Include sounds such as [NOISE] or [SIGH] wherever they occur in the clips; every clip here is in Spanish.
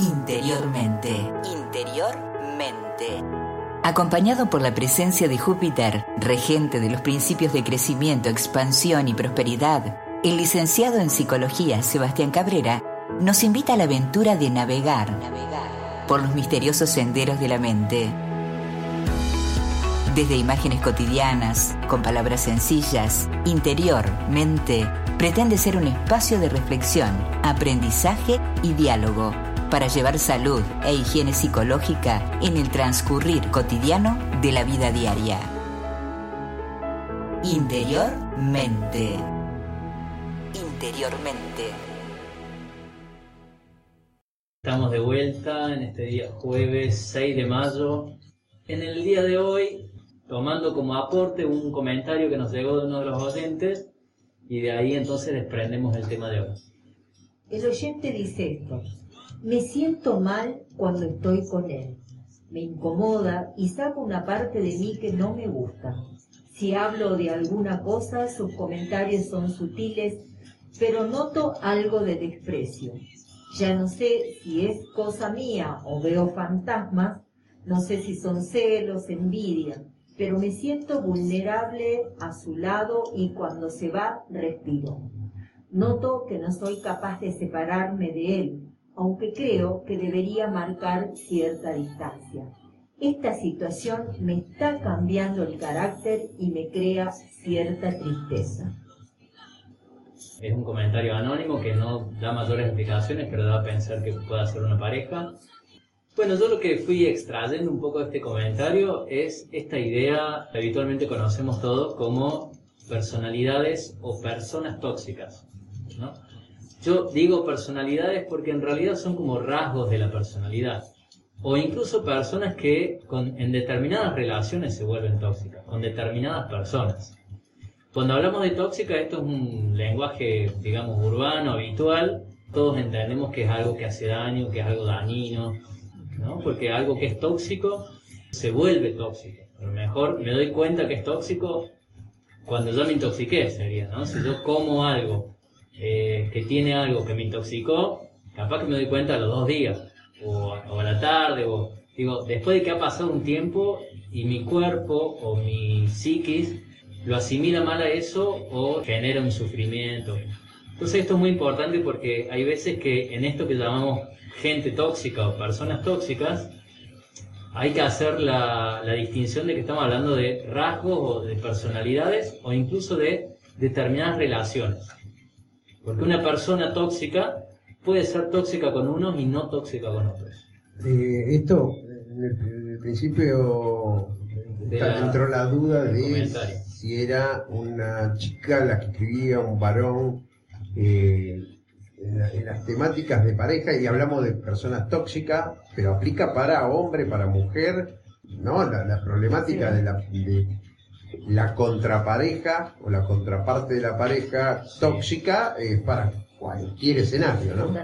Interiormente. Interiormente. Acompañado por la presencia de Júpiter, regente de los principios de crecimiento, expansión y prosperidad, el licenciado en psicología Sebastián Cabrera nos invita a la aventura de navegar, navegar por los misteriosos senderos de la mente. Desde imágenes cotidianas, con palabras sencillas, interior, mente, pretende ser un espacio de reflexión, aprendizaje y diálogo para llevar salud e higiene psicológica en el transcurrir cotidiano de la vida diaria. Interiormente. Interiormente. Estamos de vuelta en este día jueves 6 de mayo. En el día de hoy, tomando como aporte un comentario que nos llegó de uno de los oyentes, y de ahí entonces desprendemos el tema de hoy. El oyente dice esto. Me siento mal cuando estoy con él. Me incomoda y saco una parte de mí que no me gusta. Si hablo de alguna cosa, sus comentarios son sutiles, pero noto algo de desprecio. Ya no sé si es cosa mía o veo fantasmas, no sé si son celos, envidia, pero me siento vulnerable a su lado y cuando se va, respiro. Noto que no soy capaz de separarme de él, aunque creo que debería marcar cierta distancia. Esta situación me está cambiando el carácter y me crea cierta tristeza. Es un comentario anónimo que no da mayores explicaciones, pero da a pensar que pueda ser una pareja. Bueno, yo lo que fui extrayendo un poco de este comentario es esta idea que habitualmente conocemos todos como personalidades o personas tóxicas. ¿no? Yo digo personalidades porque en realidad son como rasgos de la personalidad. O incluso personas que con, en determinadas relaciones se vuelven tóxicas, con determinadas personas. Cuando hablamos de tóxica, esto es un lenguaje, digamos, urbano, habitual. Todos entendemos que es algo que hace daño, que es algo dañino, ¿no? Porque algo que es tóxico se vuelve tóxico. A lo mejor me doy cuenta que es tóxico cuando yo me intoxiqué, sería, ¿no? Si yo como algo eh, que tiene algo que me intoxicó, capaz que me doy cuenta a los dos días, o, a la tarde, o digo, después de que ha pasado un tiempo y mi cuerpo o mi psiquis lo asimila mal a eso o genera un sufrimiento. Entonces esto es muy importante porque hay veces que en esto que llamamos gente tóxica o personas tóxicas, hay que hacer la, la distinción de que estamos hablando de rasgos o de personalidades o incluso de determinadas relaciones. Porque una persona tóxica puede ser tóxica con unos y no tóxica con otros. Eh, esto, en el, principio, entró la duda de si era una chica la que escribía, un varón, eh, en, las temáticas de pareja, y hablamos de personas tóxicas, pero aplica para hombre, para mujer, ¿no? La, problemática de la, la contrapareja o la contraparte de la pareja tóxica es para cualquier escenario, ¿no?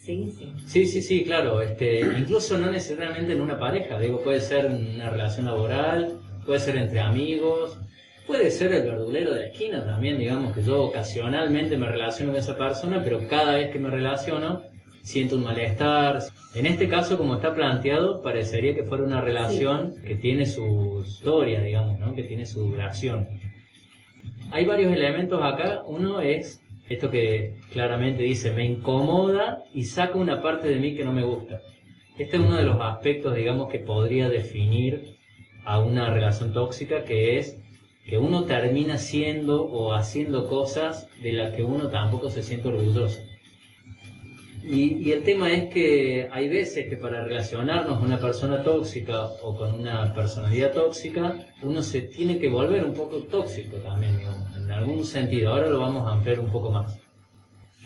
Sí, sí. Sí, sí, sí, claro. Este, incluso no necesariamente en una pareja, digo, puede ser en una relación laboral, puede ser entre amigos, puede ser el verdulero de la esquina también, digamos que yo ocasionalmente me relaciono con esa persona, pero cada vez que me relaciono siento un malestar. En este caso, como está planteado, parecería que fuera una relación que tiene su historia, digamos, ¿no? que tiene su duración. Hay varios elementos acá. Uno es esto que claramente dice, me incomoda y saca una parte de mí que no me gusta. Este es uno de los aspectos, digamos, que podría definir a una relación tóxica, que es que uno termina siendo o haciendo cosas de las que uno tampoco se siente orgulloso. Y, el tema es que hay veces que para relacionarnos con una persona tóxica o con una personalidad tóxica, uno se tiene que volver un poco tóxico también, en algún sentido. Ahora lo vamos a ampliar un poco más.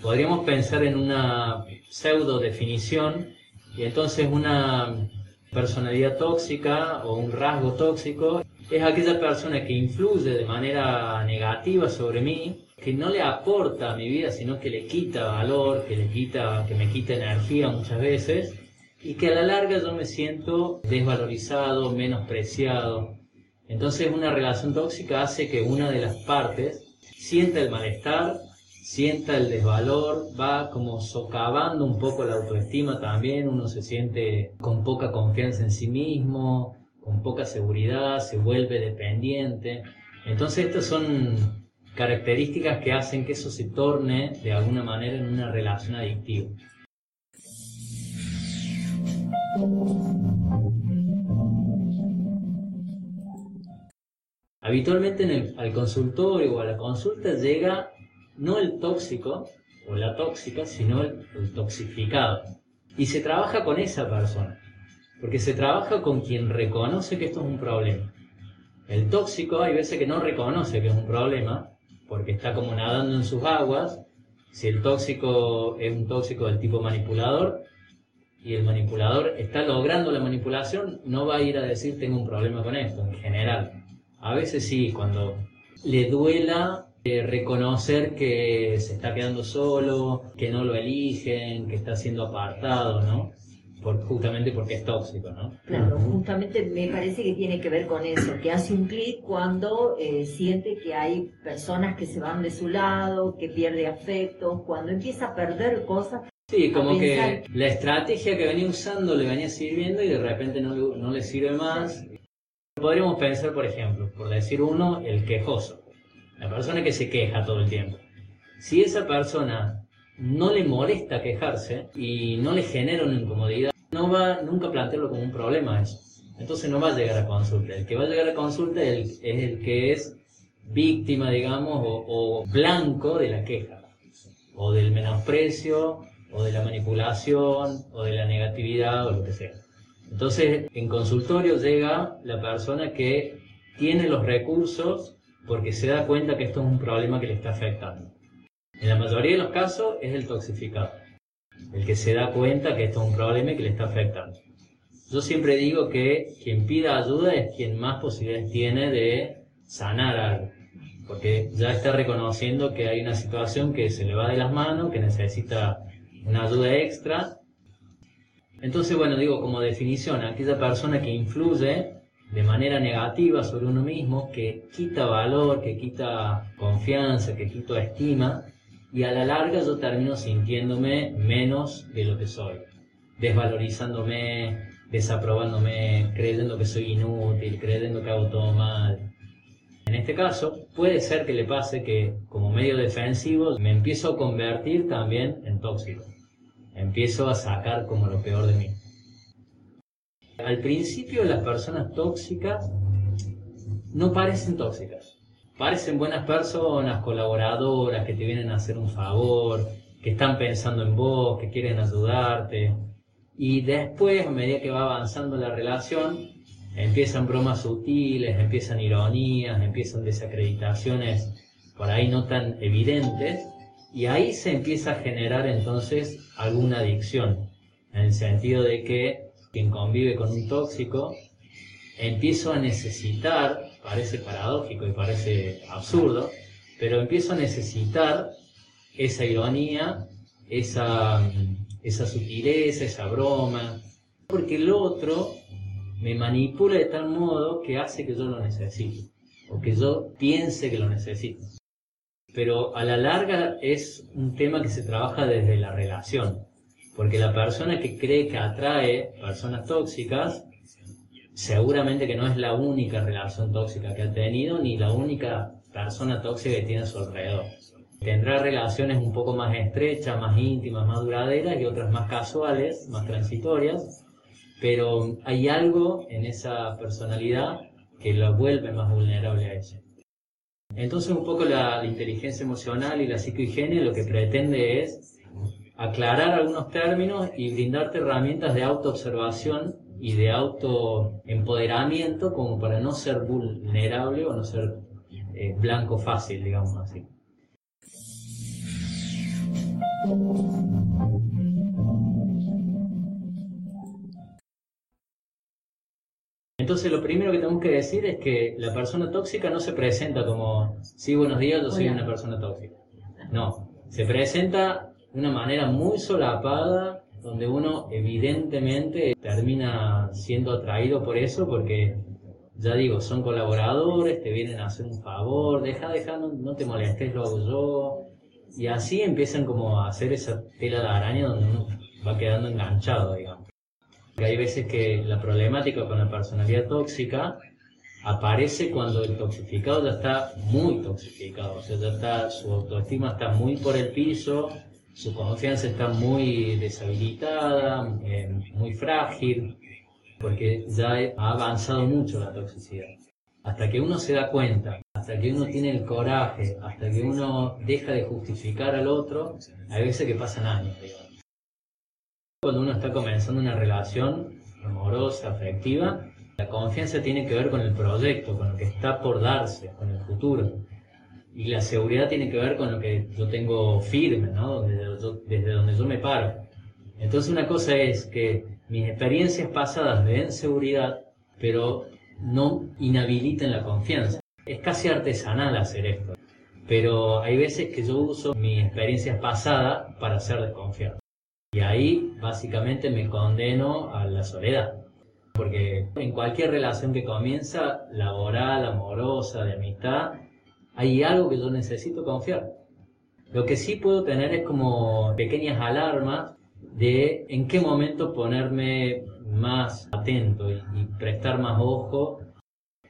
Podríamos pensar en una pseudo definición y entonces una personalidad tóxica o un rasgo tóxico es aquella persona que influye de manera negativa sobre mí que no le aporta a mi vida, sino que le quita valor, que le quita, que me quita energía muchas veces, y que a la larga yo me siento desvalorizado, menospreciado. Entonces una relación tóxica hace que una de las partes sienta el malestar, sienta el desvalor, va como socavando un poco la autoestima también, uno se siente con poca confianza en sí mismo, con poca seguridad, se vuelve dependiente. Entonces estas son características que hacen que eso se torne de alguna manera en una relación adictiva. Habitualmente al consultorio o a la consulta llega no el tóxico o la tóxica, sino el, el toxificado. Y se trabaja con esa persona, porque se trabaja con quien reconoce que esto es un problema. El tóxico hay veces que no reconoce que es un problema, porque está como nadando en sus aguas. Si el tóxico es un tóxico del tipo manipulador, y el manipulador está logrando la manipulación, no va a ir a decir tengo un problema con esto, en general. A veces sí, cuando le duela eh, reconocer que se está quedando solo, que no lo eligen, que está siendo apartado, ¿no? Por, justamente porque es tóxico, ¿no? Claro, justamente me parece que tiene que ver con eso, que hace un clic cuando eh, siente que hay personas que se van de su lado, que pierde afecto, cuando empieza a perder cosas. Sí, como que la estrategia que venía usando le venía sirviendo y de repente no, no le sirve más Podríamos pensar, por ejemplo, por decir uno, el quejoso, la persona que se queja todo el tiempo. Si esa persona no le molesta quejarse y no le genera una incomodidad, no va nunca a plantearlo como un problema eso. Entonces no va a llegar a consulta. El que va a llegar a consulta es el, que es víctima, digamos, o blanco de la queja, o del menosprecio, o de la manipulación, o de la negatividad, o lo que sea. Entonces, en consultorio llega la persona que tiene los recursos porque se da cuenta que esto es un problema que le está afectando. En la mayoría de los casos es el toxificado, el que se da cuenta que esto es un problema que le está afectando. Yo siempre digo que quien pida ayuda es quien más posibilidades tiene de sanar algo, porque ya está reconociendo que hay una situación que se le va de las manos, que necesita una ayuda extra entonces, bueno, digo como definición, aquella persona que influye de manera negativa sobre uno mismo, que quita valor, que quita confianza, que quita estima, y a la larga yo termino sintiéndome menos de lo que soy, desvalorizándome, desaprobándome, creyendo que soy inútil, creyendo que hago todo mal. En este caso, puede ser que le pase que como medio defensivo me empiezo a convertir también en tóxico empiezo a sacar como lo peor de mí. Al principio las personas tóxicas no parecen tóxicas, parecen buenas personas, colaboradoras, que te vienen a hacer un favor, que están pensando en vos, que quieren ayudarte. Y después, a medida que va avanzando la relación, empiezan bromas sutiles, empiezan ironías, empiezan desacreditaciones por ahí no tan evidentes, y ahí se empieza a generar entonces alguna adicción, en el sentido de que quien convive con un tóxico, empiezo a necesitar, parece paradójico y parece absurdo, pero empiezo a necesitar esa ironía, esa, sutileza, esa broma, porque el otro me manipula de tal modo que hace que yo lo necesite, o que yo piense que lo necesito pero a la larga es un tema que se trabaja desde la relación, porque la persona que cree que atrae personas tóxicas, seguramente que no es la única relación tóxica que ha tenido, ni la única persona tóxica que tiene a su alrededor. Tendrá relaciones un poco más estrechas, más íntimas, más duraderas y otras más casuales, más transitorias, pero hay algo en esa personalidad que lo vuelve más vulnerable a ella. Entonces un poco la, inteligencia emocional y la psicohigiene lo que pretende es aclarar algunos términos y brindarte herramientas de autoobservación y de autoempoderamiento como para no ser vulnerable o no ser eh, blanco fácil, digamos así. Entonces lo primero que tenemos que decir es que la persona tóxica no se presenta como, sí, buenos días, yo soy una persona tóxica. No, se presenta de una manera muy solapada, donde uno evidentemente termina siendo atraído por eso porque, ya digo, son colaboradores, te vienen a hacer un favor, deja, deja, no, te molestes, lo hago yo. Y así empiezan como a hacer esa tela de araña donde uno va quedando enganchado, digamos. Y hay veces que la problemática con la personalidad tóxica aparece cuando el toxificado ya está muy toxificado, o sea, ya está, su autoestima está muy por el piso, su confianza está muy deshabilitada, eh, muy frágil, porque ya ha avanzado mucho la toxicidad. Hasta que uno se da cuenta, hasta que uno tiene el coraje, hasta que uno deja de justificar al otro, hay veces que pasan años, digamos. Cuando uno está comenzando una relación amorosa, afectiva, la confianza tiene que ver con el proyecto, con lo que está por darse, con el futuro. Y la seguridad tiene que ver con lo que yo tengo firme, ¿no? Desde, donde yo me paro. Entonces una cosa es que mis experiencias pasadas me den seguridad, pero no inhabiliten la confianza. Es casi artesanal hacer esto, pero hay veces que yo uso mis experiencias pasadas para hacer desconfiado. Y ahí básicamente me condeno a la soledad. Porque en cualquier relación que comienza, laboral, amorosa, de amistad, hay algo que yo necesito confiar. Lo que sí puedo tener es como pequeñas alarmas de en qué momento ponerme más atento y, prestar más ojo.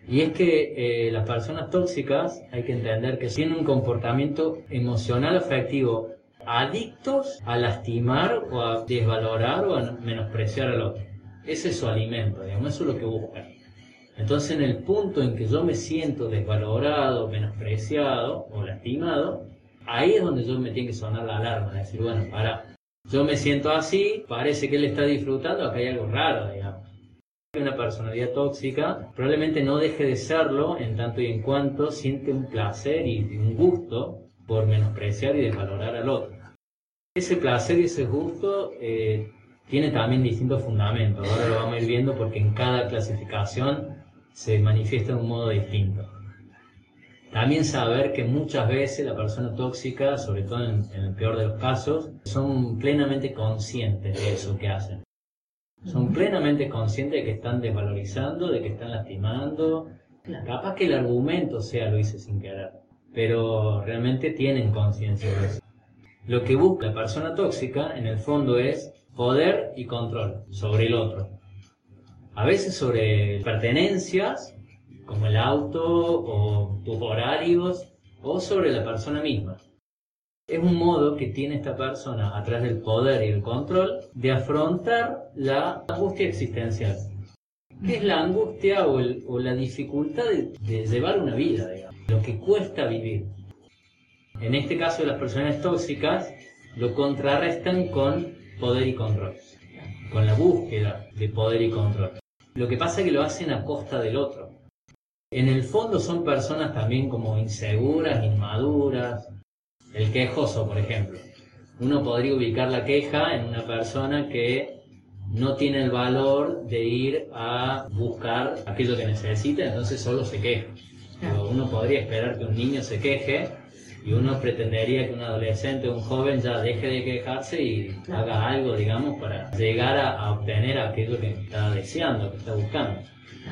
Y es que eh, las personas tóxicas hay que entender que tienen un comportamiento emocional afectivo adictos a lastimar o a desvalorar o a menospreciar al otro. Ese es su alimento, digamos, eso es lo que buscan. Entonces, en el punto en que yo me siento desvalorado, menospreciado o lastimado, ahí es donde yo me tiene que sonar la alarma, decir, bueno, para, yo me siento así, parece que él está disfrutando, acá hay algo raro, digamos. Una personalidad tóxica probablemente no deje de serlo en tanto y en cuanto siente un placer y un gusto por menospreciar y desvalorar al otro. Ese placer y ese gusto eh, tiene también distintos fundamentos. Ahora lo vamos a ir viendo porque en cada clasificación se manifiesta de un modo distinto. También saber que muchas veces la persona tóxica, sobre todo en, el peor de los casos, son plenamente conscientes de eso que hacen. Son plenamente conscientes de que están desvalorizando, de que están lastimando. Capaz que el argumento sea lo hice sin querer, pero realmente tienen conciencia de eso. Lo que busca la persona tóxica, en el fondo, es poder y control sobre el otro. A veces sobre pertenencias, como el auto o tus horarios, o sobre la persona misma. Es un modo que tiene esta persona a través del poder y el control de afrontar la angustia existencial. Que es la angustia o, la dificultad de, llevar una vida, digamos, lo que cuesta vivir. En este caso las personas tóxicas, lo contrarrestan con poder y control, con la búsqueda de poder y control. Lo que pasa es que lo hacen a costa del otro. En el fondo son personas también como inseguras, inmaduras. El quejoso, por ejemplo. Uno podría ubicar la queja en una persona que no tiene el valor de ir a buscar aquello que necesita, entonces solo se queja. uno podría esperar que un niño se queje y uno pretendería que un adolescente o un joven ya deje de quejarse y haga algo, digamos, para llegar a, obtener aquello que está deseando, que está buscando.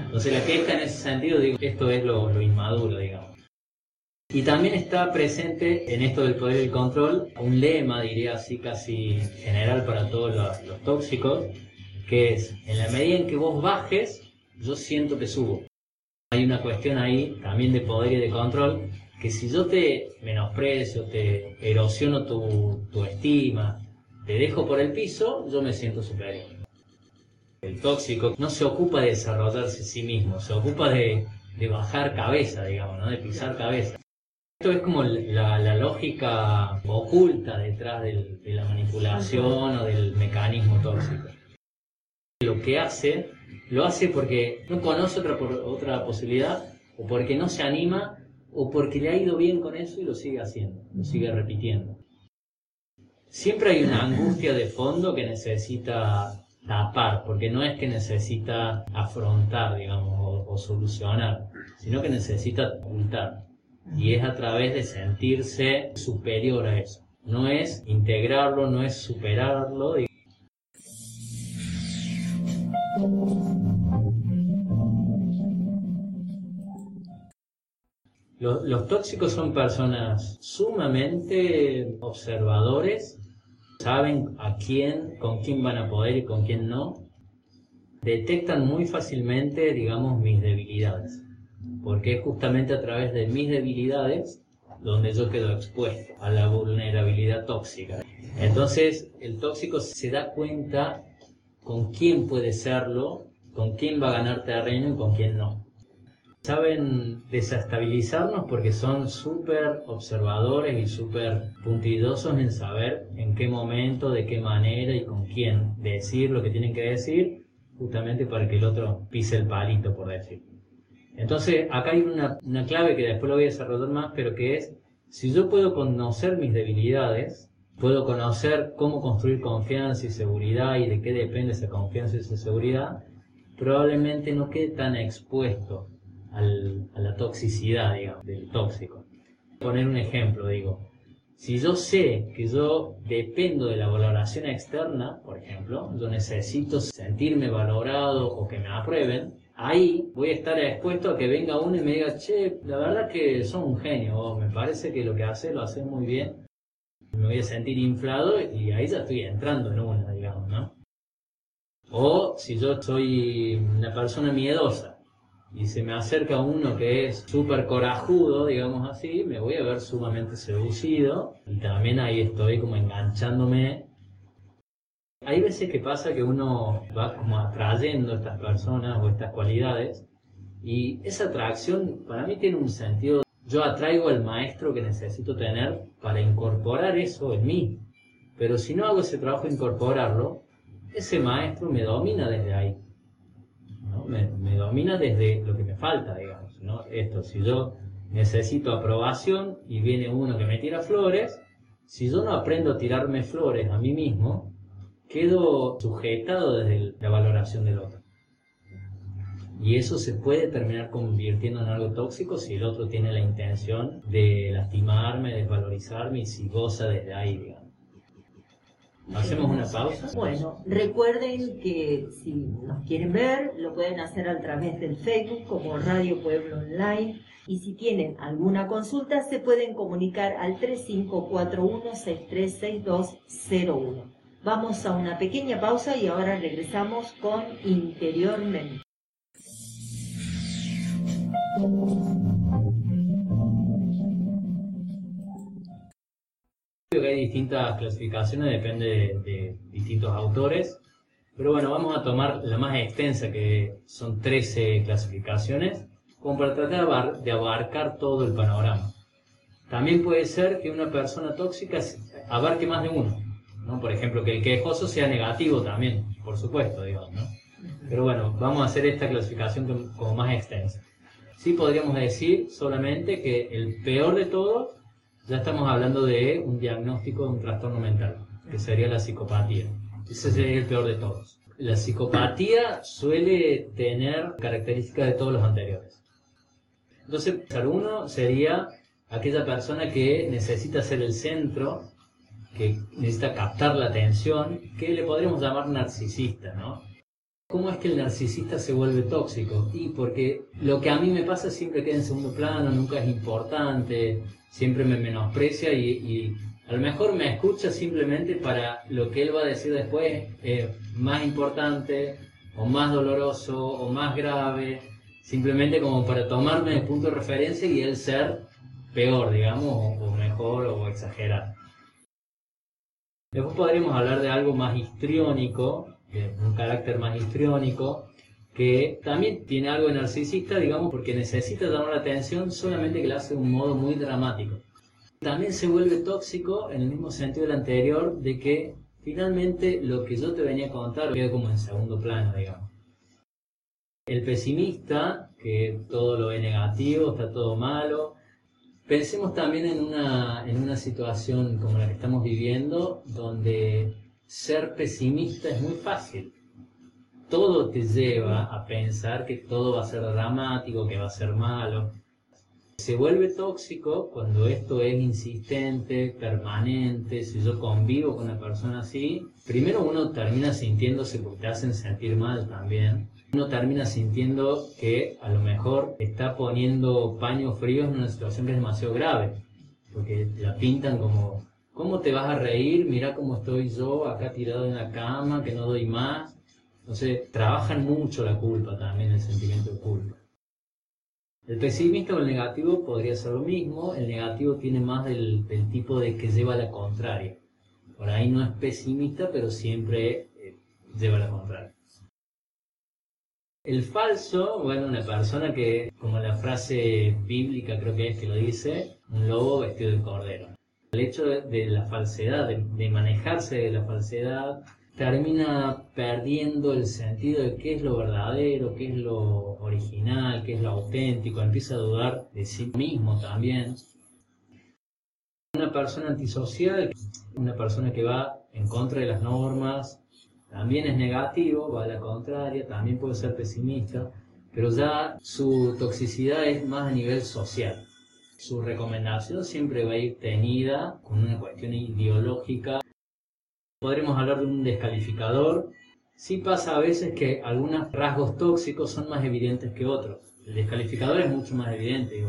Entonces la queja en ese sentido, digo, esto es lo, inmaduro, digamos. Y también está presente en esto del poder y el control un lema, diría así, casi general para todos los, los tóxicos, que es, en la medida en que vos bajes, yo siento que subo. Hay una cuestión ahí también de poder y de control que si yo te menosprecio, te erosiono tu, estima, te dejo por el piso, yo me siento superior. El tóxico no se ocupa de desarrollarse sí mismo, se ocupa de, bajar cabeza, digamos, ¿no? de pisar cabeza. Esto es como la, lógica oculta detrás de la manipulación o del mecanismo tóxico. Lo que hace, lo hace porque no conoce otra, otra posibilidad o porque no se anima o porque le ha ido bien con eso y lo sigue haciendo, lo sigue repitiendo. Siempre hay una angustia de fondo que necesita tapar, porque no es que necesita afrontar, digamos, o, o solucionar, sino que necesita ocultar. Y es a través de sentirse superior a eso. No es integrarlo, no es superarlo. Los, tóxicos son personas sumamente observadores, saben a quién, con quién van a poder y con quién no. Detectan muy fácilmente, digamos, mis debilidades, porque es justamente a través de mis debilidades donde yo quedo expuesto a la vulnerabilidad tóxica. Entonces, el tóxico se da cuenta con quién puede serlo, con quién va a ganar terreno y con quién no saben desestabilizarnos porque son súper observadores y súper puntillosos en saber en qué momento, de qué manera y con quién decir lo que tienen que decir, justamente para que el otro pise el palito, por decir. Entonces, acá hay una, una clave que después lo voy a desarrollar más, pero que es, si yo puedo conocer mis debilidades, puedo conocer cómo construir confianza y seguridad y de qué depende esa confianza y esa seguridad, probablemente no quede tan expuesto a la toxicidad, digamos, del tóxico. Poner un ejemplo, digo, si yo sé que yo dependo de la valoración externa, por ejemplo, yo necesito sentirme valorado o que me aprueben, ahí voy a estar expuesto a que venga uno y me diga, che, la verdad que son un genio, o me parece que lo que hace lo hace muy bien. Me voy a sentir inflado y ahí ya estoy entrando en una, digamos, ¿no? O si yo soy una persona miedosa, y se me acerca uno que es súper corajudo, digamos así, me voy a ver sumamente seducido y también ahí estoy como enganchándome. Hay veces que pasa que uno va como atrayendo estas personas o estas cualidades y esa atracción para mí tiene un sentido. Yo atraigo al maestro que necesito tener para incorporar eso en mí. Pero si no hago ese trabajo de incorporarlo, ese maestro me domina desde ahí me, domina desde lo que me falta, digamos. ¿no? Esto, si yo necesito aprobación y viene uno que me tira flores, si yo no aprendo a tirarme flores a mí mismo, quedo sujetado desde la valoración del otro. Y eso se puede terminar convirtiendo en algo tóxico si el otro tiene la intención de lastimarme, desvalorizarme y si goza desde ahí, digamos. ¿Hacemos una pausa? Bueno, recuerden que si nos quieren ver, lo pueden hacer a través del Facebook como Radio Pueblo Online. Y si tienen alguna consulta, se pueden comunicar al 3541-636201. Vamos a una pequeña pausa y ahora regresamos con Interiormente que hay distintas clasificaciones, depende de, distintos autores. Pero bueno, vamos a tomar la más extensa, que son 13 clasificaciones, como para tratar de abarcar todo el panorama. También puede ser que una persona tóxica abarque más de uno. ¿no? Por ejemplo, que el quejoso sea negativo también, por supuesto, digamos. ¿no? Pero bueno, vamos a hacer esta clasificación como más extensa. Sí podríamos decir solamente que el peor de todos ya estamos hablando de un diagnóstico de un trastorno mental, que sería la psicopatía. Ese sería el peor de todos. La psicopatía suele tener características de todos los anteriores. Entonces, uno sería aquella persona que necesita ser el centro, que necesita captar la atención, que le podríamos llamar narcisista, ¿no? ¿Cómo es que el narcisista se vuelve tóxico? Y porque lo que a mí me pasa siempre queda en segundo plano, nunca es importante, siempre me menosprecia y, a lo mejor me escucha simplemente para lo que él va a decir después es más importante o más doloroso o más grave, simplemente como para tomarme de punto de referencia y él ser peor, digamos, o, mejor o exagerar. Después podríamos hablar de algo más histriónico, un carácter más que también tiene algo de narcisista, digamos, porque necesita llamar la atención solamente que lo hace de un modo muy dramático. También se vuelve tóxico en el mismo sentido del anterior, de que finalmente lo que yo te venía a contar queda como en segundo plano, digamos. El pesimista, que todo lo ve negativo, está todo malo. Pensemos también en una, en una situación como la que estamos viviendo, donde ser pesimista es muy fácil todo te lleva a pensar que todo va a ser dramático, que va a ser malo. Se vuelve tóxico cuando esto es insistente, permanente, si yo convivo con una persona así, primero uno termina sintiéndose porque te hacen sentir mal también. Uno termina sintiendo que a lo mejor está poniendo paños fríos en una situación que es demasiado grave, porque la pintan como, ¿cómo te vas a reír? Mira cómo estoy yo acá tirado en la cama, que no doy más. Entonces, trabajan mucho la culpa también, el sentimiento de culpa. El pesimista o el negativo podría ser lo mismo, el negativo tiene más del, tipo de que lleva la contraria. Por ahí no es pesimista, pero siempre eh, lleva la contraria. El falso, bueno, una persona que, como la frase bíblica creo que es que lo dice, un lobo vestido de cordero. El hecho de, la falsedad, de manejarse de la falsedad, termina perdiendo el sentido de qué es lo verdadero, qué es lo original, qué es lo auténtico, empieza a dudar de sí mismo también. Una persona antisocial, una persona que va en contra de las normas, también es negativo, va a la contraria, también puede ser pesimista, pero ya su toxicidad es más a nivel social. Su recomendación siempre va a ir tenida con una cuestión ideológica podremos hablar de un descalificador. Sí pasa a veces que algunos rasgos tóxicos son más evidentes que otros. El descalificador es mucho más evidente.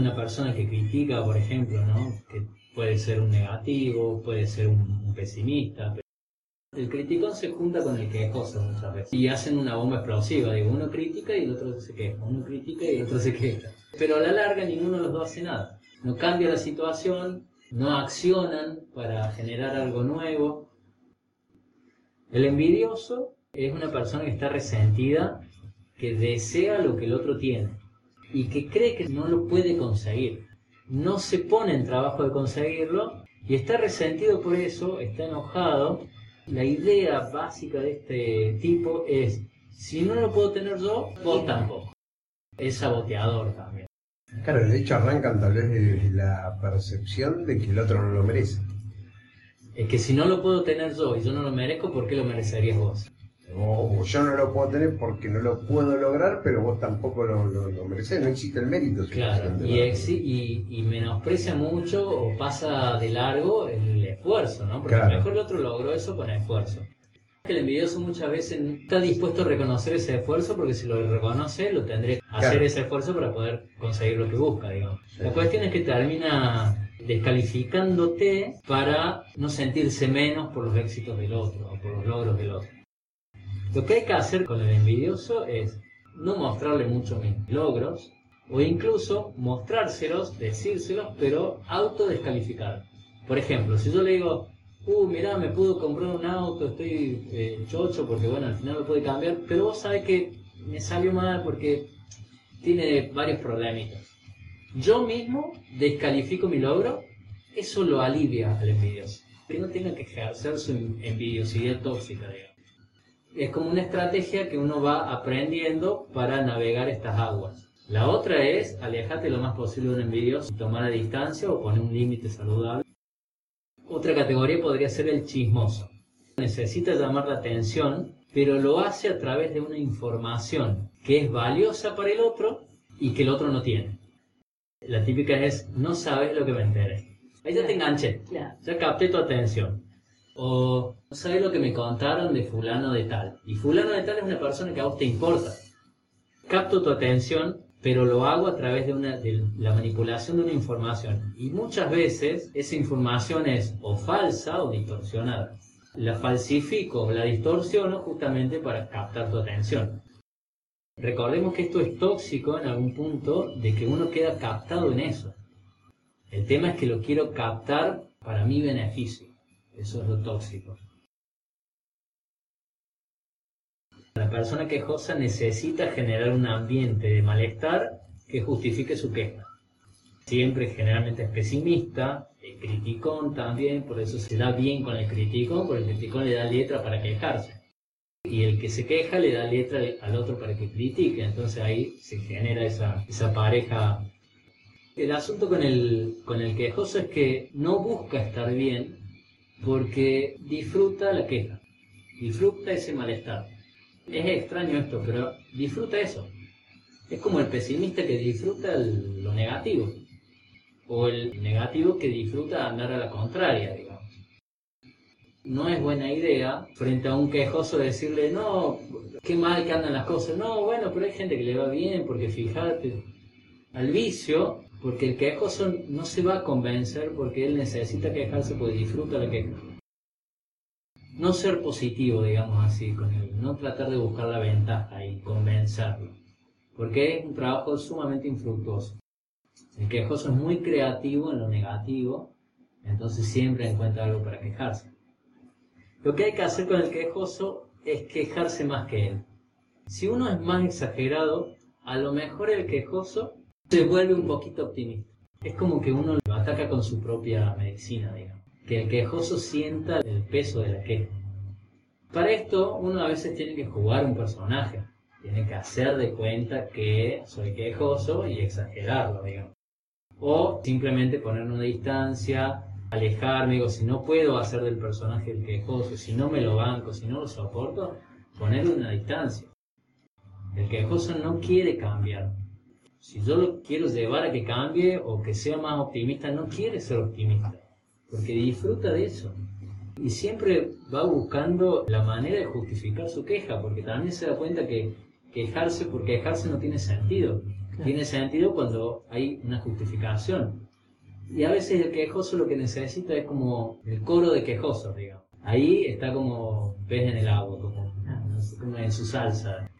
Una persona que critica, por ejemplo, ¿no? que puede ser un negativo, puede ser un, pesimista. El criticón se junta con el quejoso muchas veces y hacen una bomba explosiva. Digo, uno critica y el otro se queja, uno critica y el otro se queja. Pero a la larga ninguno de los dos hace nada. No cambia la situación, no accionan para generar algo nuevo. El envidioso es una persona que está resentida, que desea lo que el otro tiene y que cree que no lo puede conseguir. No se pone en trabajo de conseguirlo y está resentido por eso, está enojado. La idea básica de este tipo es, si no lo puedo tener yo, vos tampoco. Es saboteador también. Claro, de hecho arrancan tal vez de la percepción de que el otro no lo merece. Es que si no lo puedo tener yo y yo no lo merezco, ¿por qué lo merecerías vos? O, yo no lo puedo tener porque no lo puedo lograr, pero vos tampoco lo, lo, mereces, no existe el mérito. Claro, y, y, y, menosprecia mucho o pasa de largo el esfuerzo, ¿no? Porque a lo mejor el otro logró eso con esfuerzo el envidioso muchas veces está dispuesto a reconocer ese esfuerzo porque si lo reconoce lo tendré que hacer ese esfuerzo para poder conseguir lo que busca, digamos. La cuestión es que termina descalificándote para no sentirse menos por los éxitos del otro o por los logros del otro. Lo que hay que hacer con el envidioso es no mostrarle mucho mis logros o incluso mostrárselos, decírselos, pero autodescalificar. Por ejemplo, si yo le digo, uh, mirá, me pudo comprar un auto, estoy eh, chocho porque bueno, al final lo puede cambiar, pero vos sabés que me salió mal porque tiene varios problemitas. Yo mismo descalifico mi logro, eso lo alivia al envidioso. Que no tenga que ejercer su envidiosidad tóxica, digamos. Es como una estrategia que uno va aprendiendo para navegar estas aguas. La otra es alejarte lo más posible de un envidioso, tomar a distancia o poner un límite saludable. Otra categoría podría ser el chismoso. Necesita llamar la atención, pero lo hace a través de una información que es valiosa para el otro y que el otro no tiene. La típica es, no sabes lo que me enteré. Ahí ya te enganché, ya capté tu atención. O no sabes lo que me contaron de fulano de tal. Y fulano de tal es una persona que a vos te importa. Capto tu atención pero lo hago a través de, una, la manipulación de una información. Y muchas veces esa información es o falsa o distorsionada. La falsifico o la distorsiono justamente para captar tu atención. Recordemos que esto es tóxico en algún punto de que uno queda captado en eso. El tema es que lo quiero captar para mi beneficio. Eso es lo tóxico. La persona quejosa necesita generar un ambiente de malestar que justifique su queja. Siempre generalmente es pesimista, el criticón también, por eso se da bien con el criticón, porque el criticón le da letra para quejarse. Y el que se queja le da letra al otro para que critique, entonces ahí se genera esa, esa pareja. El asunto con el, con el quejoso es que no busca estar bien porque disfruta la queja, disfruta ese malestar. Es extraño esto, pero disfruta eso. Es como el pesimista que disfruta lo negativo, o el negativo que disfruta andar a la contraria, digamos. No es buena idea frente a un quejoso decirle, no, qué mal que andan las cosas. No, bueno, pero hay gente que le va bien, porque fíjate, al vicio, porque el quejoso no se va a convencer porque él necesita quejarse porque disfruta la queja. No ser positivo, digamos así, con él, no tratar de buscar la ventaja y convencerlo porque es un trabajo sumamente infructuoso. El quejoso es muy creativo en lo negativo, entonces siempre encuentra algo para quejarse. Lo que hay que hacer con el quejoso es quejarse más que él. Si uno es más exagerado, a lo mejor el quejoso se vuelve un poquito optimista. Es como que uno lo ataca con su propia medicina, digamos. Que el quejoso sienta el peso de la queja. Para esto, uno a veces tiene que jugar un personaje tiene que hacer de cuenta que soy quejoso y exagerarlo, digamos. O simplemente poner una distancia, alejarme, digo, si no puedo hacer del personaje el quejoso, si no me lo banco, si no lo soporto, ponerle una distancia. El quejoso no quiere cambiar. Si yo lo quiero llevar a que cambie o que sea más optimista, no quiere ser optimista, porque disfruta de eso. Y siempre va buscando la manera de justificar su queja, porque también se da cuenta que quejarse porque quejarse no tiene sentido. Tiene sentido cuando hay una justificación. Y a veces el quejoso lo que necesita es como el coro de quejosos, digamos. Ahí está como pez en el agua, como, en su salsa.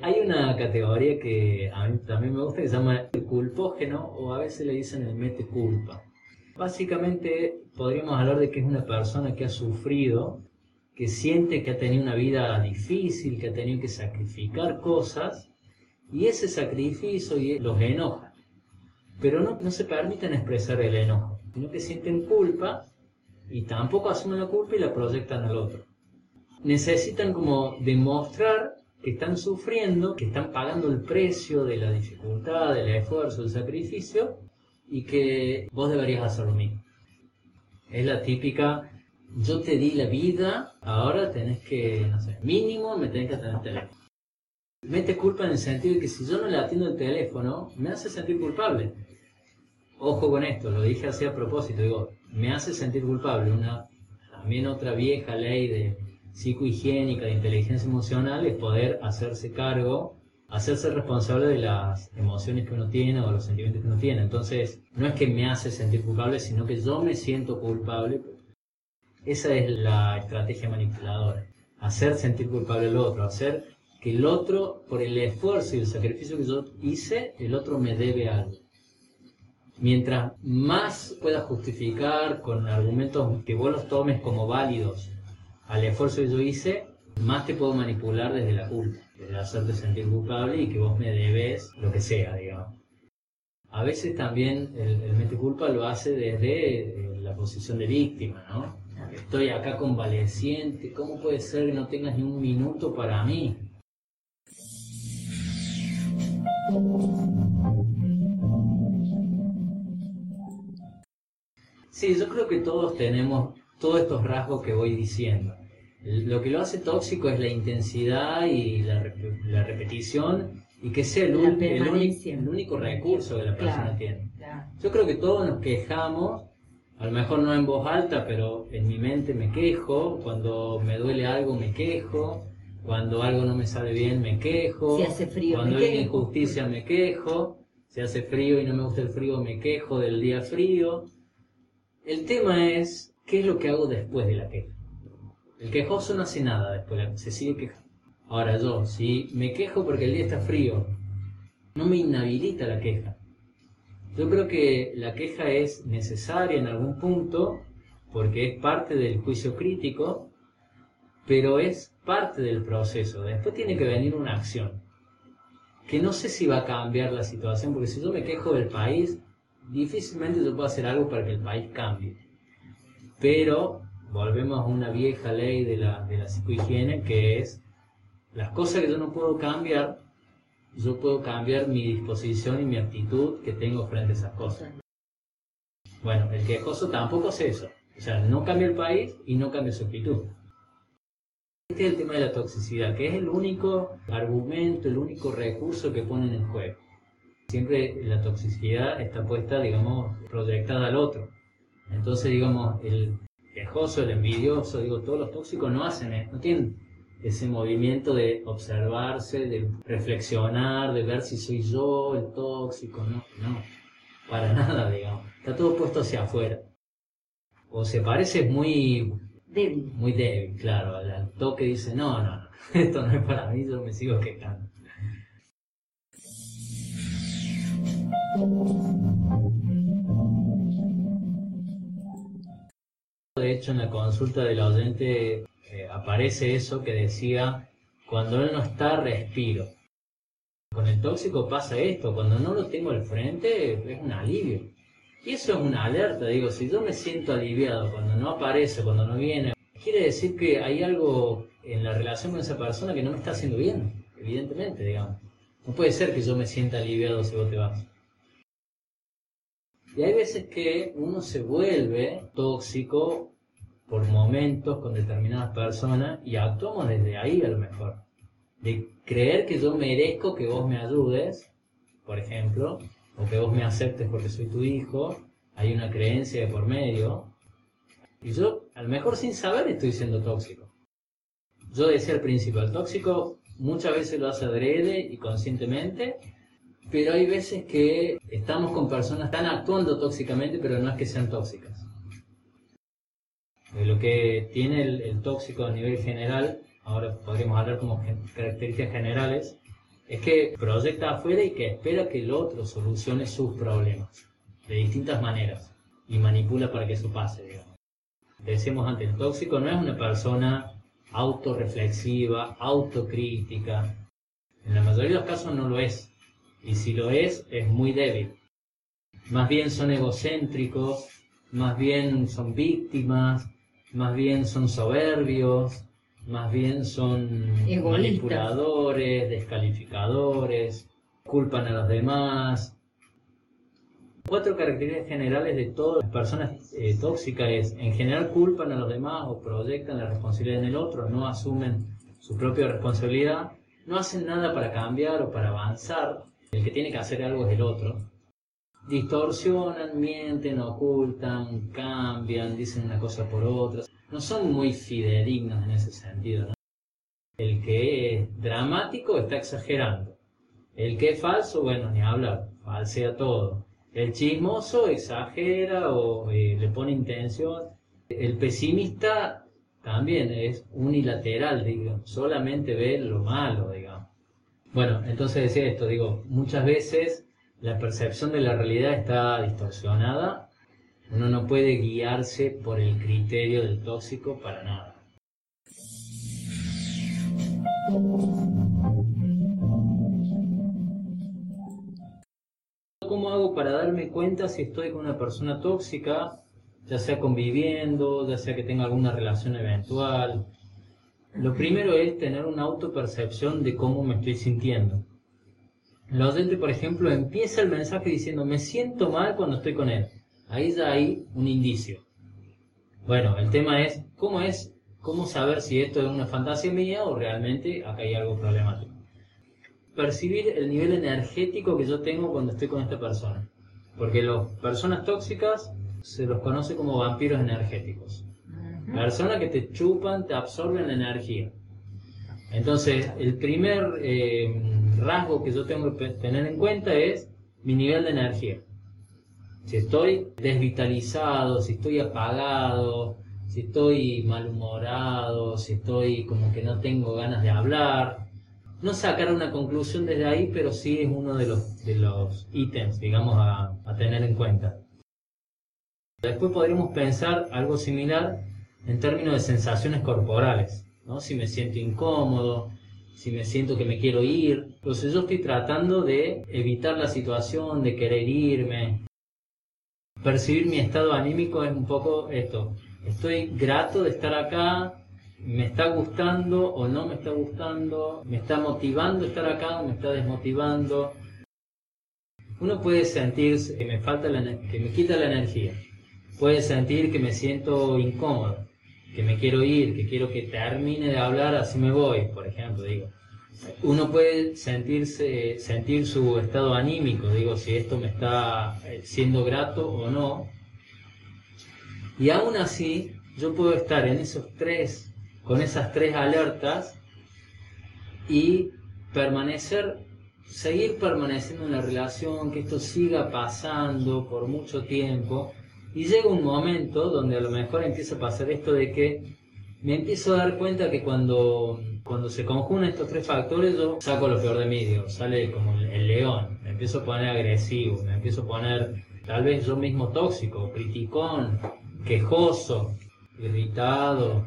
Hay una categoría que a mí también me gusta que se llama el culpógeno o a veces le dicen el mete culpa. Básicamente podríamos hablar de que es una persona que ha sufrido que siente que ha tenido una vida difícil, que ha tenido que sacrificar cosas, y ese sacrificio los enoja. Pero no, no se permiten expresar el enojo, sino que sienten culpa y tampoco asumen la culpa y la proyectan al otro. Necesitan como demostrar que están sufriendo, que están pagando el precio de la dificultad, del esfuerzo, del sacrificio, y que vos deberías hacer lo mismo. Es la típica yo te di la vida, ahora tenés que, no sé, mínimo me tenés que atender el teléfono. Mete culpa en el sentido de que si yo no le atiendo el teléfono, me hace sentir culpable. Ojo con esto, lo dije así a propósito, digo, me hace sentir culpable. Una, también otra vieja ley de psicohigiénica, de inteligencia emocional, es poder hacerse cargo, hacerse responsable de las emociones que uno tiene o los sentimientos que uno tiene. Entonces, no es que me hace sentir culpable, sino que yo me siento culpable esa es la estrategia manipuladora. Hacer sentir culpable al otro, hacer que el otro, por el esfuerzo y el sacrificio que yo hice, el otro me debe algo. Mientras más puedas justificar con argumentos que vos los tomes como válidos al esfuerzo que yo hice, más te puedo manipular desde la culpa, desde hacerte sentir culpable y que vos me debes lo que sea, digamos. A veces también el, el mente culpa lo hace desde eh, la posición de víctima, ¿no? Estoy acá convaleciente, ¿cómo puede ser que no tengas ni un minuto para mí? Sí, yo creo que todos tenemos todos estos rasgos que voy diciendo. Lo que lo hace tóxico es la intensidad y la, repetición y que sea el, único recurso que la persona tiene. Yo creo que todos nos quejamos a lo mejor no en voz alta, pero en mi mente me quejo, cuando me duele algo me quejo, cuando algo no me sale bien me quejo, hace frío, cuando hay injusticia me quejo, si hace frío y no me gusta el frío me quejo del día frío. El tema es, ¿qué es lo que hago después de la queja? El quejoso no hace nada después, se sigue quejando. Ahora yo, si me quejo porque el día está frío, no me inhabilita la queja. Yo creo que la queja es necesaria en algún punto porque es parte del juicio crítico, pero es parte del proceso. Después tiene que venir una acción, que no sé si va a cambiar la situación, porque si yo me quejo del país, difícilmente yo puedo hacer algo para que el país cambie. Pero volvemos a una vieja ley de la, de la psicohigiene que es las cosas que yo no puedo cambiar, yo puedo cambiar mi disposición y mi actitud que tengo frente a esas cosas. Bueno, el quejoso tampoco hace eso. O sea, no cambia el país y no cambia su actitud. este es el tema de la toxicidad, que es el único argumento, el único recurso que ponen en juego. Siempre la toxicidad está puesta, digamos, proyectada al otro. Entonces, digamos, el quejoso, el envidioso, digo, todos los tóxicos no hacen, no tienen ese movimiento de observarse, de reflexionar, de ver si soy yo el tóxico, no, no, para nada, digamos. Está todo puesto hacia afuera. O se parece muy débil. Muy débil, claro. Al toque dice, no, no, no, [LAUGHS] esto no es para mí, yo me sigo quejando. De hecho, en la consulta del oyente eh, aparece eso que decía, cuando él no está, respiro. Con el tóxico pasa esto, cuando no lo tengo al frente es un alivio. Y eso es una alerta, digo, si yo me siento aliviado cuando no aparece, cuando no viene, quiere decir que hay algo en la relación con esa persona que no me está haciendo bien, evidentemente, digamos. No puede ser que yo me sienta aliviado si vos te vas. Y hay veces que uno se vuelve tóxico por momentos con determinadas personas y actuamos desde ahí a lo mejor. De creer que yo merezco que vos me ayudes, por ejemplo, o que vos me aceptes porque soy tu hijo, hay una creencia de por medio, y yo, a lo mejor sin saber, estoy siendo tóxico. Yo decía al principio, el tóxico muchas veces lo hace adrede y conscientemente, pero hay veces que estamos con personas que están actuando tóxicamente, pero no es que sean tóxicas. Lo que tiene el, tóxico a nivel general, ahora podríamos hablar como características generales, es que proyecta afuera y que espera que el otro solucione sus problemas de distintas maneras y manipula para que eso pase, digamos. Decíamos antes, el tóxico no es una persona autorreflexiva, autocrítica. En la mayoría de los casos no lo es. Y si lo es, es muy débil. Más bien son egocéntricos, más bien son víctimas, más bien son soberbios, más bien son manipuladores, descalificadores, culpan a los demás. Cuatro características generales de todas las personas eh, tóxicas es, en general culpan a los demás o proyectan la responsabilidad en el otro, no asumen su propia responsabilidad, no hacen nada para cambiar o para avanzar, el que tiene que hacer algo es el otro. Distorsionan, mienten, ocultan, cambian, dicen una cosa por otra no son muy fidedignos en ese sentido. El que es dramático está exagerando. El que es falso, bueno, ni hablar, falsea todo. El chismoso exagera o eh, le pone intención. El pesimista también es unilateral, digo, solamente ve lo malo, digamos. Bueno, entonces decía esto, digo, muchas veces la percepción de la realidad está distorsionada uno no puede guiarse por el criterio del tóxico para nada. ¿Cómo hago para darme cuenta si estoy con una persona tóxica, ya sea conviviendo, ya sea que tenga alguna relación eventual? Lo primero es tener una autopercepción de cómo me estoy sintiendo. El oyente, por ejemplo, empieza el mensaje diciendo, me siento mal cuando estoy con él. Ahí ya hay un indicio. Bueno, el tema es cómo es, cómo saber si esto es una fantasía mía o realmente acá hay algo problemático. Percibir el nivel energético que yo tengo cuando estoy con esta persona. Porque las personas tóxicas se los conoce como vampiros energéticos. Personas que te chupan, te absorben la energía. Entonces, el primer eh, rasgo que yo tengo que tener en cuenta es mi nivel de energía. Si estoy desvitalizado, si estoy apagado, si estoy malhumorado, si estoy como que no tengo ganas de hablar. No sacar una conclusión desde ahí, pero sí es uno de los, de los ítems, digamos, a, a tener en cuenta. Después podríamos pensar algo similar en términos de sensaciones corporales, ¿no? Si me siento incómodo, si me siento que me quiero ir. Entonces yo estoy tratando de evitar la situación, de querer irme, percibir mi estado anímico es un poco esto. Estoy grato de estar acá, me está gustando o no me está gustando, me está motivando estar acá o me está desmotivando. Uno puede sentir que me falta la, que me quita la energía. Puede sentir que me siento incómodo. Que me quiero ir, que quiero que termine de hablar, así me voy, por ejemplo, digo. Uno puede sentirse, sentir su estado anímico, digo, si esto me está eh, siendo grato o no. Y aún así, yo puedo estar en esos tres, con esas tres alertas y permanecer, seguir permaneciendo en la relación, que esto siga pasando por mucho tiempo y llega un momento donde a lo mejor empieza a pasar esto de que me empiezo a dar cuenta que cuando, cuando se conjunan estos tres factores yo saco lo peor de mí, digo, sale como el león, me empiezo a poner agresivo, me empiezo a poner tal vez yo mismo tóxico, criticón, quejoso, irritado.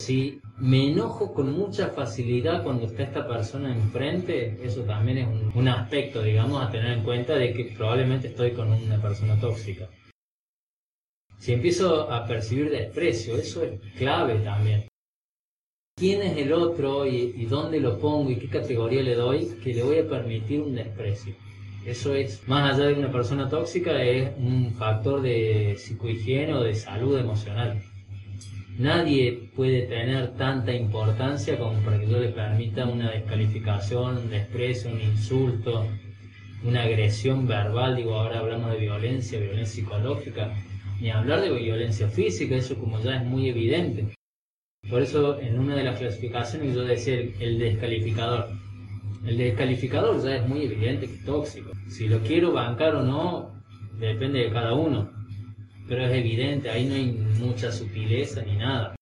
Si me enojo con mucha facilidad cuando está esta persona enfrente, eso también es un aspecto, digamos, a tener en cuenta de que probablemente estoy con una persona tóxica. Si empiezo a percibir desprecio, eso es clave también. ¿Quién es el otro y, dónde lo pongo y qué categoría le doy que le voy a permitir un desprecio? Eso es, más allá de una persona tóxica, es un factor de psicohigiene o de salud emocional. Nadie puede tener tanta importancia como para que yo le permita una descalificación, un desprecio, un insulto, una agresión verbal. Digo, ahora hablamos de violencia, violencia psicológica ni hablar de violencia física, eso como ya es muy evidente. Por eso en una de las clasificaciones yo decía el, descalificador. El descalificador ya es muy evidente que es tóxico. Si lo quiero bancar o no, depende de cada uno. Pero es evidente, ahí no hay mucha sutileza ni nada.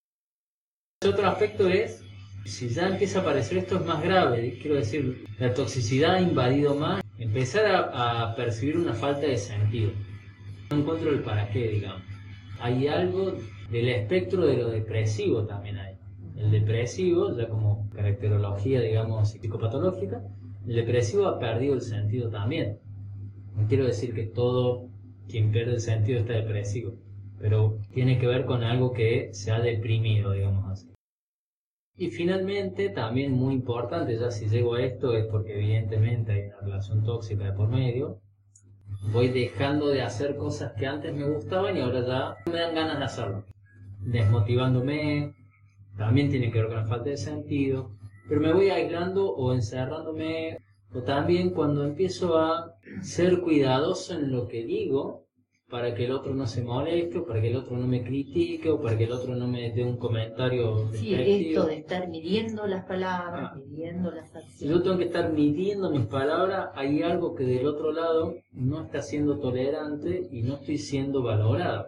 Otro aspecto es, si ya empieza a aparecer esto es más grave, quiero decir, la toxicidad ha invadido más, empezar a percibir una falta de sentido. No encuentro el para qué, digamos. Hay algo del espectro de lo depresivo también hay. El depresivo, ya como caracterología, digamos, psicopatológica, el depresivo ha perdido el sentido también. No quiero decir que todo quien pierde el sentido está depresivo, pero tiene que ver con algo que se ha deprimido, digamos así. Y finalmente, también muy importante, ya si llego a esto es porque evidentemente hay una relación tóxica de por medio, voy dejando de hacer cosas que antes me gustaban y ahora ya me dan ganas de hacerlo. Desmotivándome, también tiene que ver con la falta de sentido, pero me voy aislando o encerrándome, o también cuando empiezo a ser cuidadoso en lo que digo, para que el otro no se moleste, o para que el otro no me critique, o para que el otro no me dé un comentario. Sí, esto de estar midiendo las palabras, ah. midiendo las acciones. Si yo tengo que estar midiendo mis palabras, hay algo que del otro lado no está siendo tolerante y no estoy siendo valorado.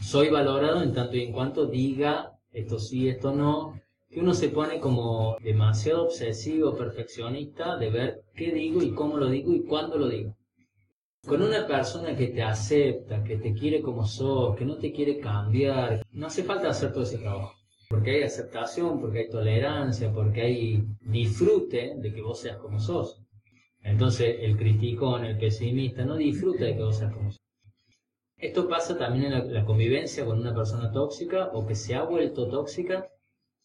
Soy valorado en tanto y en cuanto diga esto sí, esto no, que uno se pone como demasiado obsesivo, perfeccionista de ver qué digo y cómo lo digo y cuándo lo digo. Con una persona que te acepta, que te quiere como sos, que no te quiere cambiar, no hace falta hacer todo ese trabajo. Porque hay aceptación, porque hay tolerancia, porque hay disfrute de que vos seas como sos. Entonces el criticón, el pesimista, no disfruta de que vos seas como sos. Esto pasa también en la, convivencia con una persona tóxica o que se ha vuelto tóxica.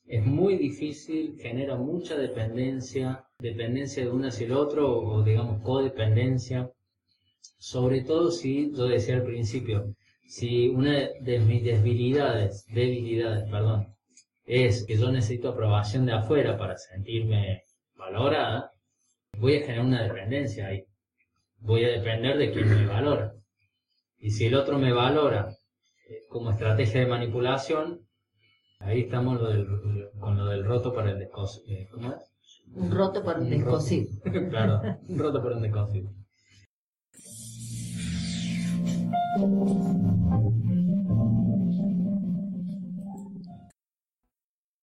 Es muy difícil, genera mucha dependencia, dependencia de uno hacia el otro o digamos codependencia. Sobre todo si, yo decía al principio, si una de mis debilidades, debilidades, perdón, es que yo necesito aprobación de afuera para sentirme valorada, voy a generar una dependencia ahí. Voy a depender de quien me valora. Y si el otro me valora eh, como estrategia de manipulación, ahí estamos con lo del roto para el descosido. Eh, ¿Cómo es? Un roto para un descosido. claro, [LAUGHS] un roto para un descosido.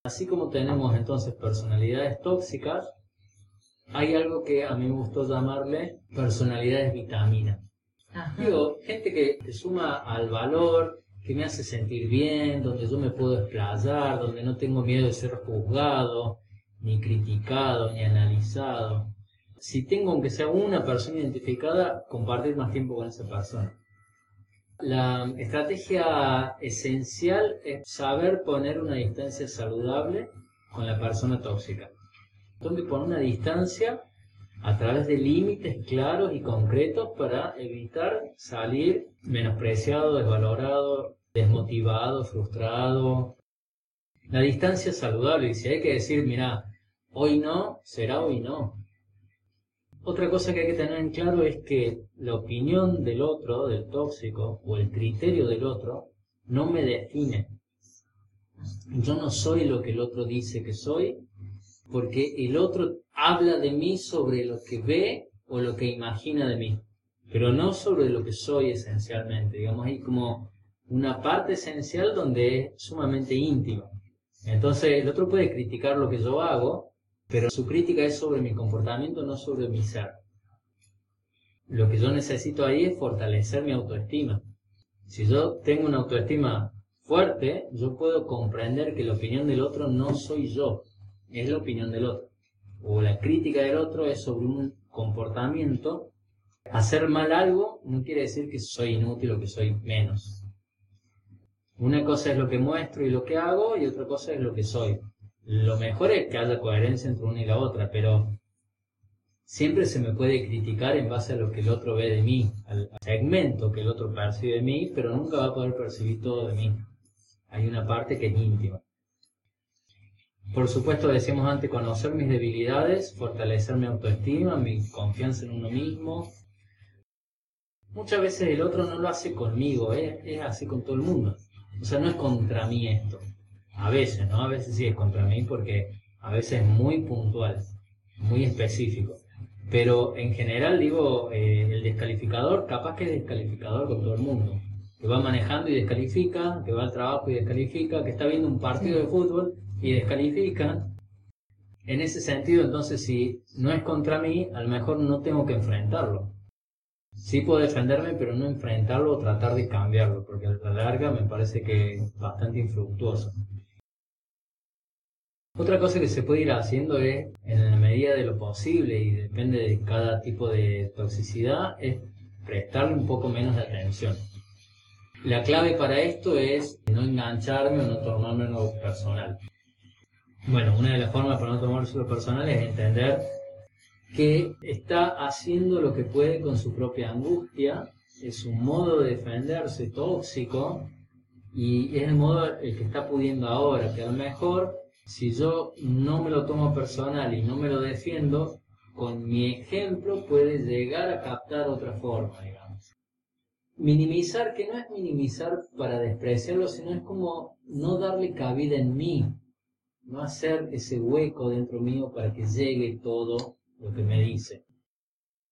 Así como tenemos entonces personalidades tóxicas, hay algo que a mí me gustó llamarle personalidades vitamina. Digo, gente que te suma al valor, que me hace sentir bien, donde yo me puedo explayar, donde no tengo miedo de ser juzgado, ni criticado, ni analizado. Si tengo, aunque sea una persona identificada, compartir más tiempo con esa persona. La estrategia esencial es saber poner una distancia saludable con la persona tóxica. Tengo poner una distancia a través de límites claros y concretos para evitar salir menospreciado, desvalorado, desmotivado, frustrado. La distancia saludable y si hay que decir, mira, hoy no, será hoy no. Otra cosa que hay que tener en claro es que la opinión del otro, del tóxico, o el criterio del otro, no me define. Yo no soy lo que el otro dice que soy, porque el otro habla de mí sobre lo que ve o lo que imagina de mí, pero no sobre lo que soy esencialmente. Digamos, hay como una parte esencial donde es sumamente íntima. Entonces, el otro puede criticar lo que yo hago, pero su crítica es sobre mi comportamiento, no sobre mi ser. Lo que yo necesito ahí es fortalecer mi autoestima. Si yo tengo una autoestima fuerte, yo puedo comprender que la opinión del otro no soy yo, es la opinión del otro. O la crítica del otro es sobre un comportamiento. Hacer mal algo no quiere decir que soy inútil o que soy menos. Una cosa es lo que muestro y lo que hago y otra cosa es lo que soy. Lo mejor es que haya coherencia entre una y la otra, pero siempre se me puede criticar en base a lo que el otro ve de mí, al segmento que el otro percibe de mí, pero nunca va a poder percibir todo de mí. Hay una parte que es íntima. Por supuesto, decíamos antes, conocer mis debilidades, fortalecer mi autoestima, mi confianza en uno mismo. Muchas veces el otro no lo hace conmigo, ¿eh? es así con todo el mundo. O sea, no es contra mí esto. A veces, ¿no? A veces sí es contra mí porque a veces es muy puntual, muy específico. Pero en general digo, eh, el descalificador capaz que es descalificador con todo el mundo. Que va manejando y descalifica, que va al trabajo y descalifica, que está viendo un partido de fútbol y descalifica. En ese sentido, entonces, si no es contra mí, a lo mejor no tengo que enfrentarlo. Sí puedo defenderme, pero no enfrentarlo o tratar de cambiarlo, porque a la larga me parece que es bastante infructuoso. Otra cosa que se puede ir haciendo es, en la medida de lo posible y depende de cada tipo de toxicidad, es prestarle un poco menos de atención. La clave para esto es no engancharme o no tomármelo personal. Bueno, una de las formas para no tomárselo personal es entender que está haciendo lo que puede con su propia angustia, es un modo de defenderse tóxico y es el modo el que está pudiendo ahora, que lo mejor si yo no me lo tomo personal y no me lo defiendo, con mi ejemplo puede llegar a captar otra forma, digamos. Minimizar, que no es minimizar para despreciarlo, sino es como no darle cabida en mí, no hacer ese hueco dentro mío para que llegue todo lo que me dice.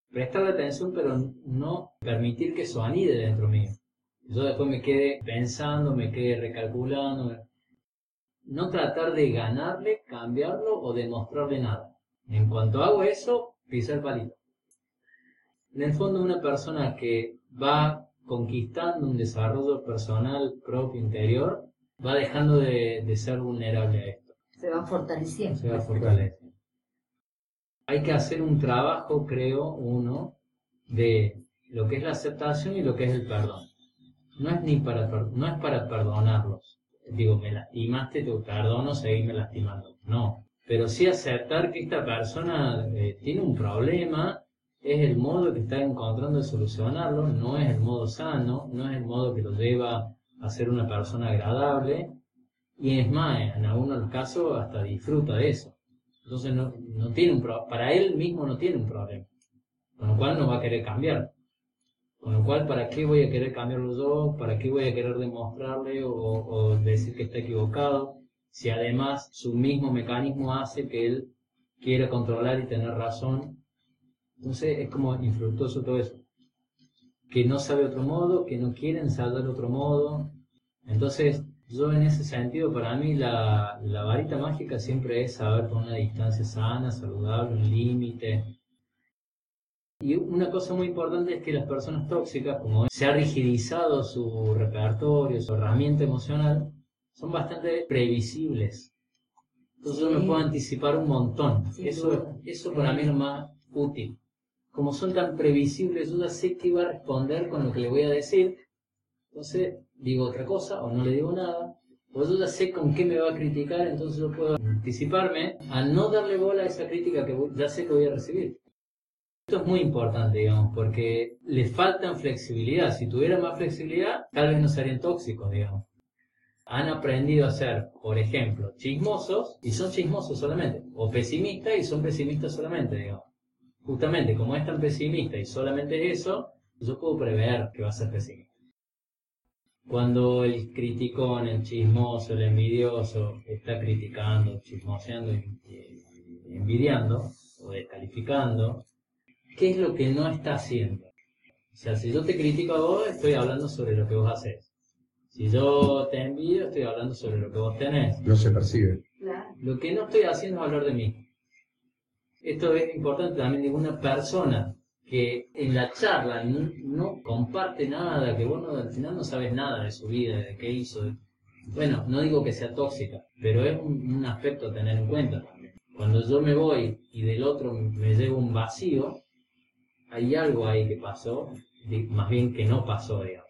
Prestarle atención, pero no permitir que eso anide dentro mío. Yo después me quede pensando, me quede recalculando, no tratar de ganarle, cambiarlo o demostrarle nada. En cuanto hago eso, pisa el palito. En el fondo, una persona que va conquistando un desarrollo personal propio interior, va dejando de, de ser vulnerable a esto. Se va fortaleciendo. Se va fortaleciendo. Hay que hacer un trabajo, creo, uno, de lo que es la aceptación y lo que es el perdón. No es, ni para, no es para perdonarlos, digo, me lastimaste, te perdono, seguirme lastimando. No, pero sí aceptar que esta persona eh, tiene un problema, es el modo que está encontrando de solucionarlo, no es el modo sano, no es el modo que lo lleva a ser una persona agradable, y es más, en algunos casos hasta disfruta de eso. Entonces no, no tiene un para él mismo no tiene un problema, con lo cual no va a querer cambiar. Con lo cual, ¿para qué voy a querer cambiarlo yo? ¿Para qué voy a querer demostrarle o, decir que está equivocado? Si además su mismo mecanismo hace que él quiera controlar y tener razón. Entonces es como infructuoso todo eso. Que no sabe otro modo, que no quiere ensayar otro modo. Entonces, yo en ese sentido, para mí la, la varita mágica siempre es saber con una distancia sana, saludable, un límite, y una cosa muy importante es que las personas tóxicas, como se ha rigidizado su repertorio, su herramienta emocional, son bastante previsibles. Entonces yo me puedo anticipar un montón. eso, eso para mí es lo más útil. Como son tan previsibles, yo ya sé qué va a responder con lo que le voy a decir. Entonces digo otra cosa o no le digo nada. O yo ya sé con qué me va a criticar, entonces yo puedo anticiparme a no darle bola a esa crítica que ya sé que voy a recibir. Esto es muy importante, digamos, porque les falta flexibilidad. Si tuvieran más flexibilidad, tal vez no serían tóxicos, digamos. Han aprendido a ser, por ejemplo, chismosos y son chismosos solamente, o pesimistas y son pesimistas solamente, digamos. Justamente, como es tan pesimista y solamente es eso, yo puedo prever que va a ser pesimista. Cuando el criticón, el chismoso, el envidioso está criticando, chismoseando envidiando o descalificando, ¿qué es lo que no está haciendo? O sea, si yo te critico a vos, estoy hablando sobre lo que vos haces. Si yo te envidio, estoy hablando sobre lo que vos tenés. No se percibe. Lo que no estoy haciendo es hablar de mí. Esto es importante también de una persona que en la charla no, comparte nada, que vos al final no sabes nada de su vida, de qué hizo. Bueno, no digo que sea tóxica, pero es un, un aspecto a tener en cuenta también. Cuando yo me voy y del otro me llevo un vacío, hay algo ahí que pasó, más bien que no pasó, digamos.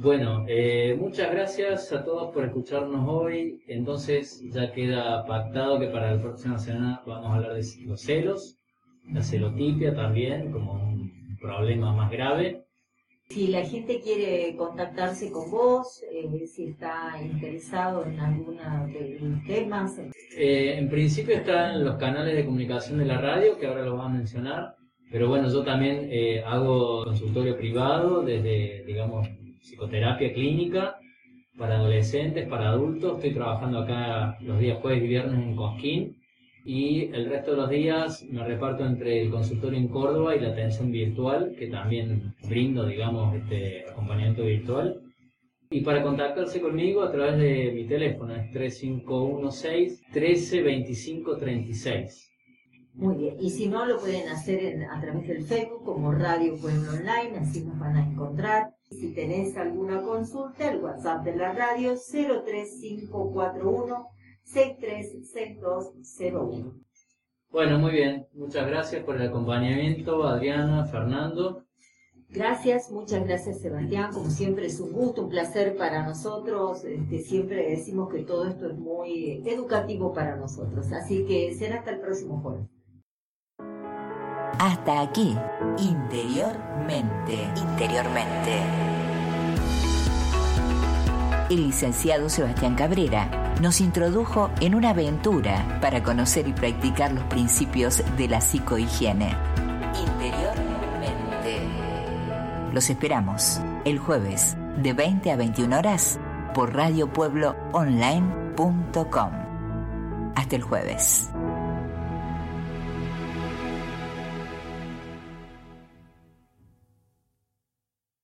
Bueno, eh, muchas gracias a todos por escucharnos hoy. Entonces ya queda pactado que para la próxima semana vamos a hablar de los celos, la celotipia también como un problema más grave. Si la gente quiere contactarse con vos, eh, si está interesado en alguna de los temas. Eh, en principio están los canales de comunicación de la radio, que ahora los vamos a mencionar. Pero bueno, yo también eh, hago consultorio privado desde, digamos, psicoterapia clínica para adolescentes, para adultos. Estoy trabajando acá los días jueves y viernes en Cosquín y el resto de los días me reparto entre el consultorio en Córdoba y la atención virtual, que también brindo, digamos, este acompañamiento virtual. Y para contactarse conmigo a través de mi teléfono es 3516 132536 muy bien, y si no, lo pueden hacer a través del Facebook como Radio Pueblo Online, así nos van a encontrar. Si tenés alguna consulta, el WhatsApp de la radio 03541 636201. Bueno, muy bien. Muchas gracias por el acompañamiento, Adriana, Fernando. Gracias, muchas gracias Sebastián. Como siempre es un gusto, un placer para nosotros. Este, siempre decimos que todo esto es muy educativo para nosotros. Así que será hasta el próximo jueves. Hasta aquí, interiormente, interiormente. El licenciado Sebastián Cabrera nos introdujo en una aventura para conocer y practicar los principios de la psicohigiene. Interiormente. Los esperamos el jueves de 20 a 21 horas por radiopuebloonline.com. Hasta el jueves.